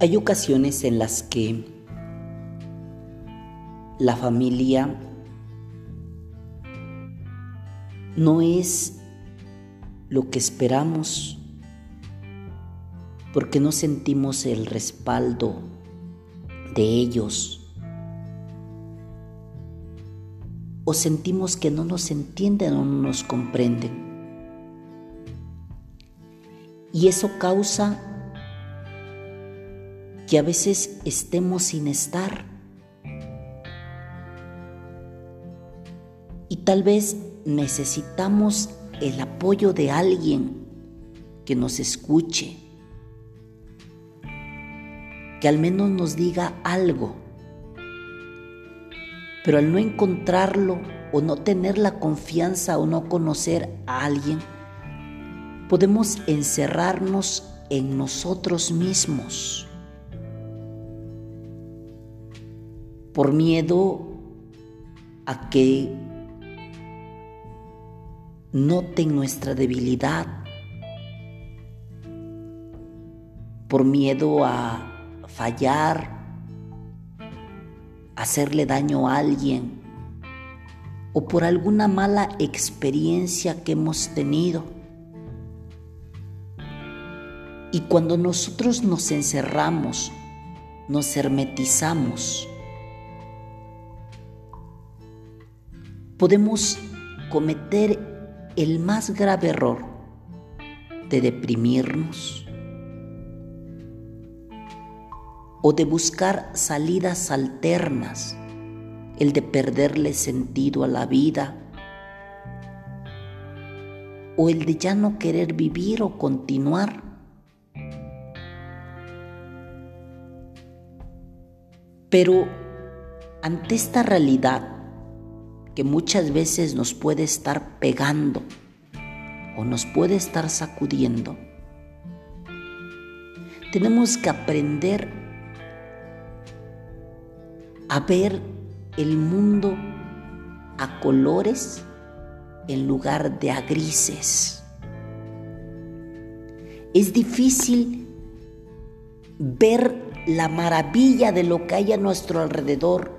Hay ocasiones en las que la familia no es lo que esperamos porque no sentimos el respaldo de ellos o sentimos que no nos entienden o no nos comprenden. Y eso causa que a veces estemos sin estar. Y tal vez necesitamos el apoyo de alguien que nos escuche, que al menos nos diga algo. Pero al no encontrarlo o no tener la confianza o no conocer a alguien, podemos encerrarnos en nosotros mismos por miedo a que noten nuestra debilidad, por miedo a fallar, hacerle daño a alguien o por alguna mala experiencia que hemos tenido. Y cuando nosotros nos encerramos, nos hermetizamos, podemos cometer el más grave error de deprimirnos o de buscar salidas alternas, el de perderle sentido a la vida o el de ya no querer vivir o continuar. Pero ante esta realidad, que muchas veces nos puede estar pegando o nos puede estar sacudiendo, tenemos que aprender a ver el mundo a colores en lugar de a grises. Es difícil ver la maravilla de lo que hay a nuestro alrededor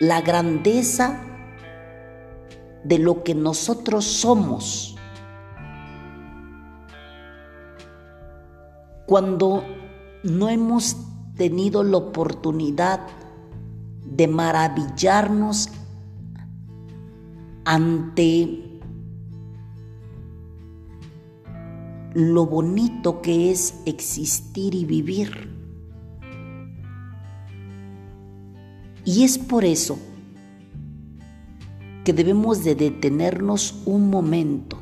la grandeza de lo que nosotros somos. Cuando no hemos tenido la oportunidad de maravillarnos ante lo bonito que es existir y vivir. Y es por eso que debemos de detenernos un momento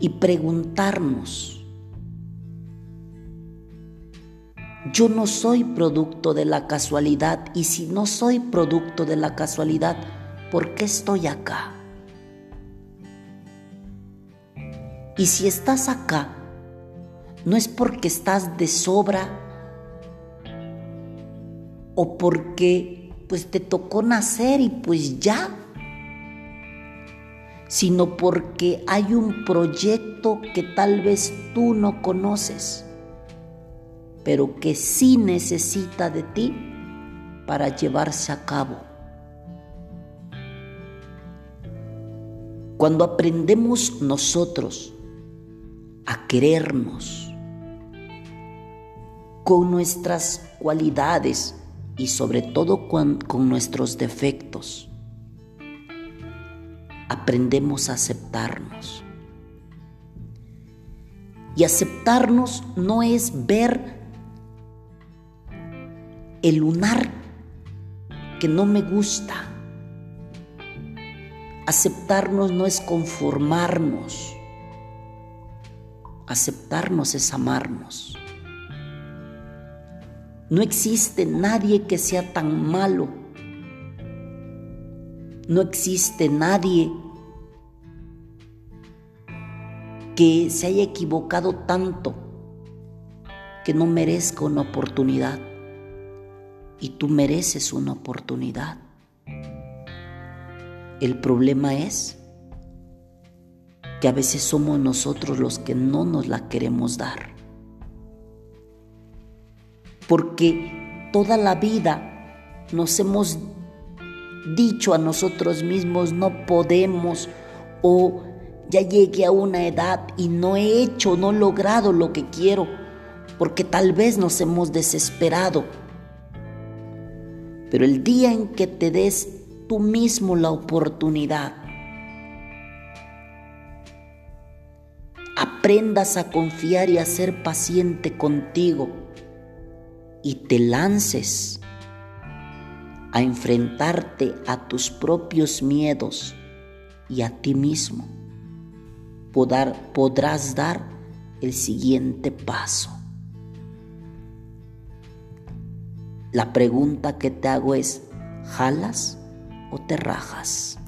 y preguntarnos, yo no soy producto de la casualidad y si no soy producto de la casualidad, ¿por qué estoy acá? Y si estás acá, no es porque estás de sobra o porque pues te tocó nacer y pues ya, sino porque hay un proyecto que tal vez tú no conoces, pero que sí necesita de ti para llevarse a cabo. Cuando aprendemos nosotros a querernos con nuestras cualidades, y sobre todo con, nuestros defectos. Aprendemos a aceptarnos. Y aceptarnos no es ver el lunar que no me gusta. Aceptarnos no es conformarnos. Aceptarnos es amarnos. No existe nadie que sea tan malo. No existe nadie que se haya equivocado tanto que no merezca una oportunidad. Y tú mereces una oportunidad. El problema es que a veces somos nosotros los que no nos la queremos dar. Porque toda la vida nos hemos dicho a nosotros mismos no podemos o ya llegué a una edad y no he hecho, no he logrado lo que quiero, porque tal vez nos hemos desesperado. Pero el día en que te des tú mismo la oportunidad, aprendas a confiar y a ser paciente contigo y te lances a enfrentarte a tus propios miedos y a ti mismo, podrás dar el siguiente paso. La pregunta que te hago es, ¿jalas o te rajas?